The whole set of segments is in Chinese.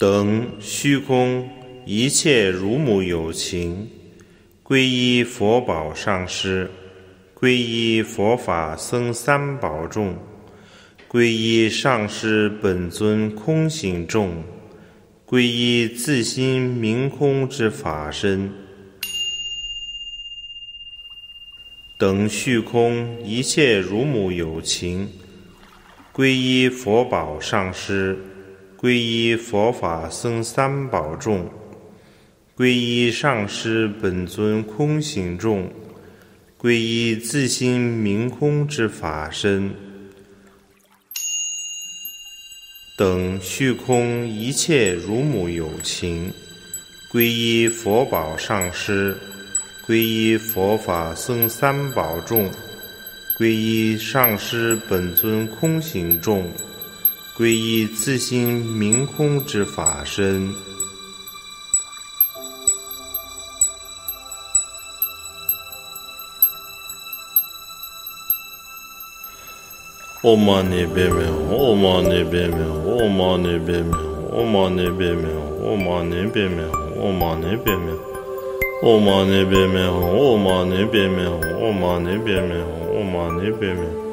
等虚空一切如母有情，皈依佛宝上师，皈依佛法僧三宝众，皈依上师本尊空行众，皈依自心明空之法身。等虚空一切如母有情，皈依佛宝上师。皈依佛法僧三宝众，皈依上师本尊空行众，皈依自心明空之法身，等虚空一切如母有情，皈依佛宝上师，皈依佛法僧三宝众，皈依上师本尊空行众。皈依自心明空之法身。唵嘛呢叭咪吽，唵嘛呢叭咪吽，唵嘛呢叭咪吽，唵嘛呢叭咪吽，唵嘛呢叭咪吽，唵嘛呢叭咪吽，唵嘛呢叭咪吽，唵嘛呢叭咪吽，唵嘛呢叭咪吽，唵嘛呢叭咪。吽，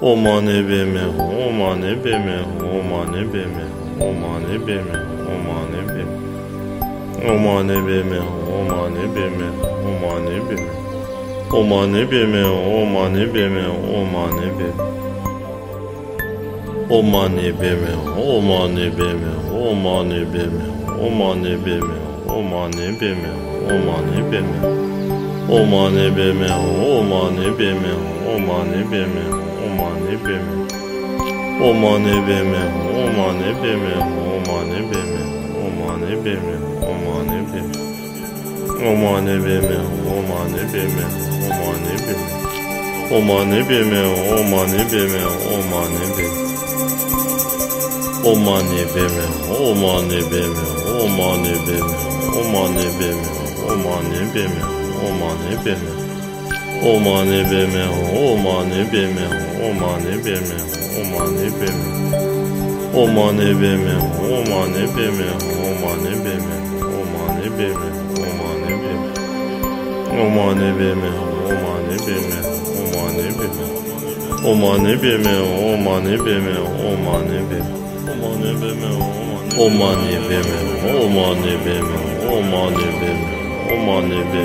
Omane bemehu, omane bemehu, omane bemehu, omane bemehu, omane bemehu. Omane bemehu, omane bemehu, omane bemehu. Omane bemehu, omane bemehu, omane bemehu. Omane bemehu, omane bemehu, omane bemehu, omane bemehu, omane bemehu, omane bemehu. Omane bemehu, omane bemehu, omane bemehu. 唵嘛呢叭咪吽，唵嘛呢叭咪吽，唵嘛呢叭咪，唵嘛呢叭咪吽，唵嘛呢叭咪吽，唵嘛呢叭咪吽，O mane be me o mane be me o mane be me o mane be me O mane be me o mane be me o mane be me o mane be me o mane be me O mane be me o mane be me o mane be O mane be o mane be o mane be O mane be o mane be o mane be o mane be o mane be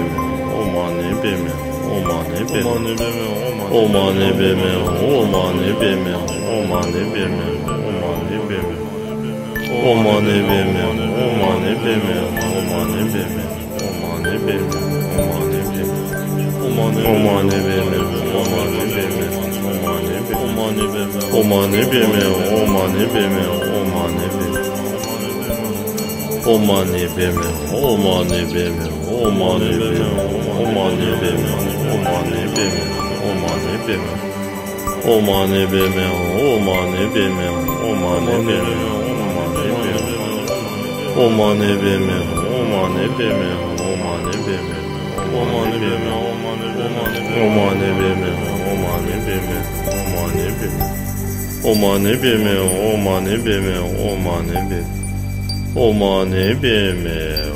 o mane be 咪，唵嘛呢叭咪，唵嘛呢叭咪，唵嘛呢叭咪，唵嘛呢叭咪，唵嘛呢叭咪，唵嘛呢叭咪，唵嘛呢 Aman ebem, aman ebem, aman ebem, aman ebem, aman ebem, aman ebem. Aman ebem, aman ebem, aman ebem, aman ebem. Aman ebem, aman ebem, aman ebem. Aman ebem, aman ebem, aman ebem, aman ebem, aman ebem. Aman ebem, aman ebem, aman ebem. O mane be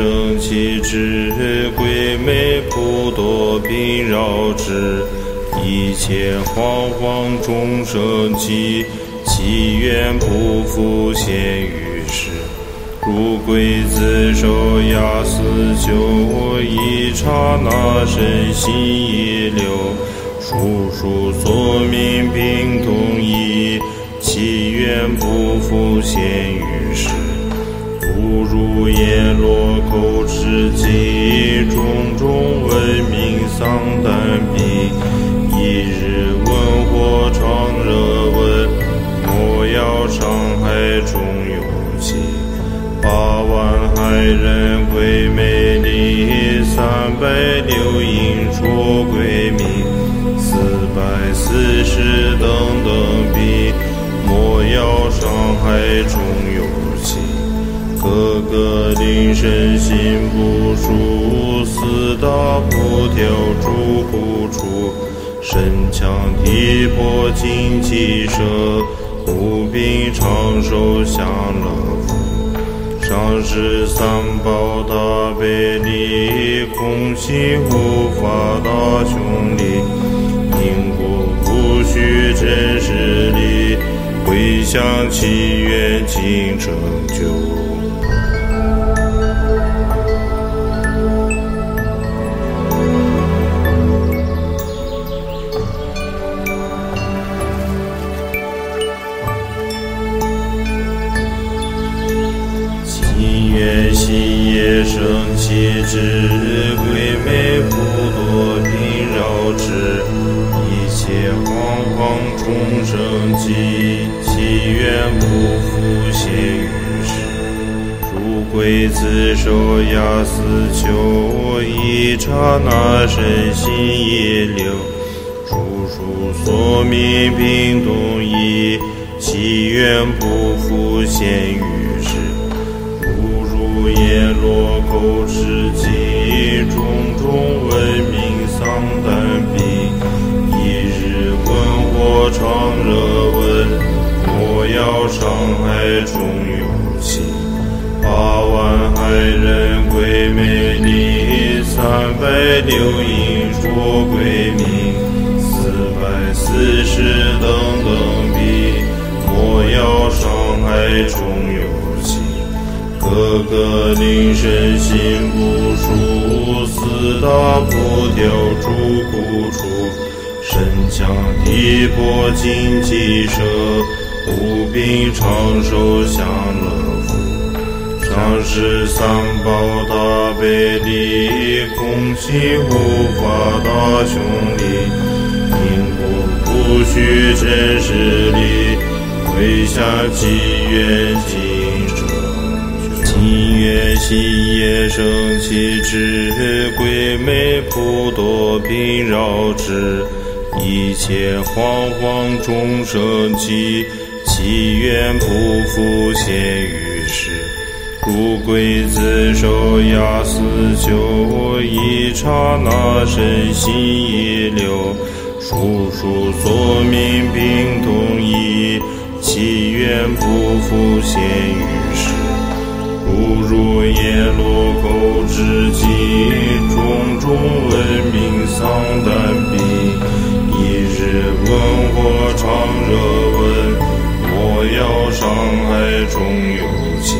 生起智鬼魅普多兵扰之，一切惶惶众生起，祈愿不复现于世。如鬼子受压死久，一刹那身心一流，叔叔所命病同一，祈愿不复现于世。不如阎罗口持经，种种文明丧胆病。一日问火常热问，莫要伤害中有情。八万海。害人归美丽，三百六应说归命，四百四十等等比，莫要伤害中有个个灵身心不舒，四大不调诸苦处，身强体魄精气神，无病长寿享乐福。上师三宝大悲力，空心护法大雄力，因果不虚真实力，回向祈愿尽成生气之鬼魅不多病扰之，一切惶惶众生际，祈愿不复现于世。如鬼自受压死囚，一刹那身心一流，处处所命病动意，祈愿不复现于世。伤害中有情。八万害人归美丽，三百六应说归命，四百四十等等比，莫要伤害中有。个个灵神心不舒，四大不调诸苦处，身强体魄精气神，无病长寿享乐福。上师三宝大悲力，空气护法大雄力，因果不虚真实力，回向祈愿尽者。音乐喜夜生气之鬼魅普多病扰之，一切惶惶众生起，祈愿不复现于世。如鬼自受压死囚，一刹那身心一流，数数所命并同一，祈愿不复现于世。不如叶落口之疾，种种文明丧胆中有情。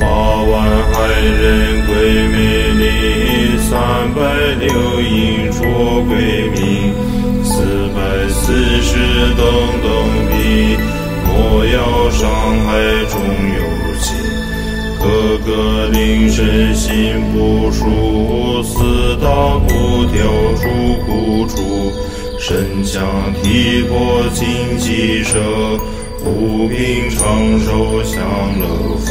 八万害人归美丽，三百六应说归命，四百四十等等比，莫要伤害中有情。个个灵神心不舒，四大不调诸苦处，身强体魄精气神，无病长寿享乐福。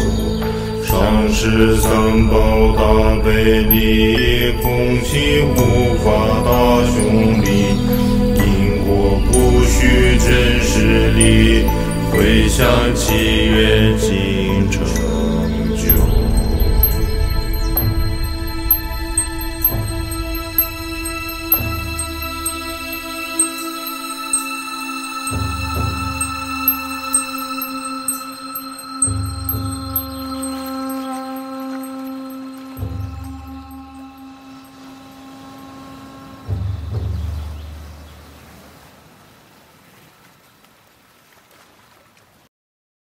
上师三宝大悲力，空心护法大雄力，因果不虚真实力，回向祈愿尽成。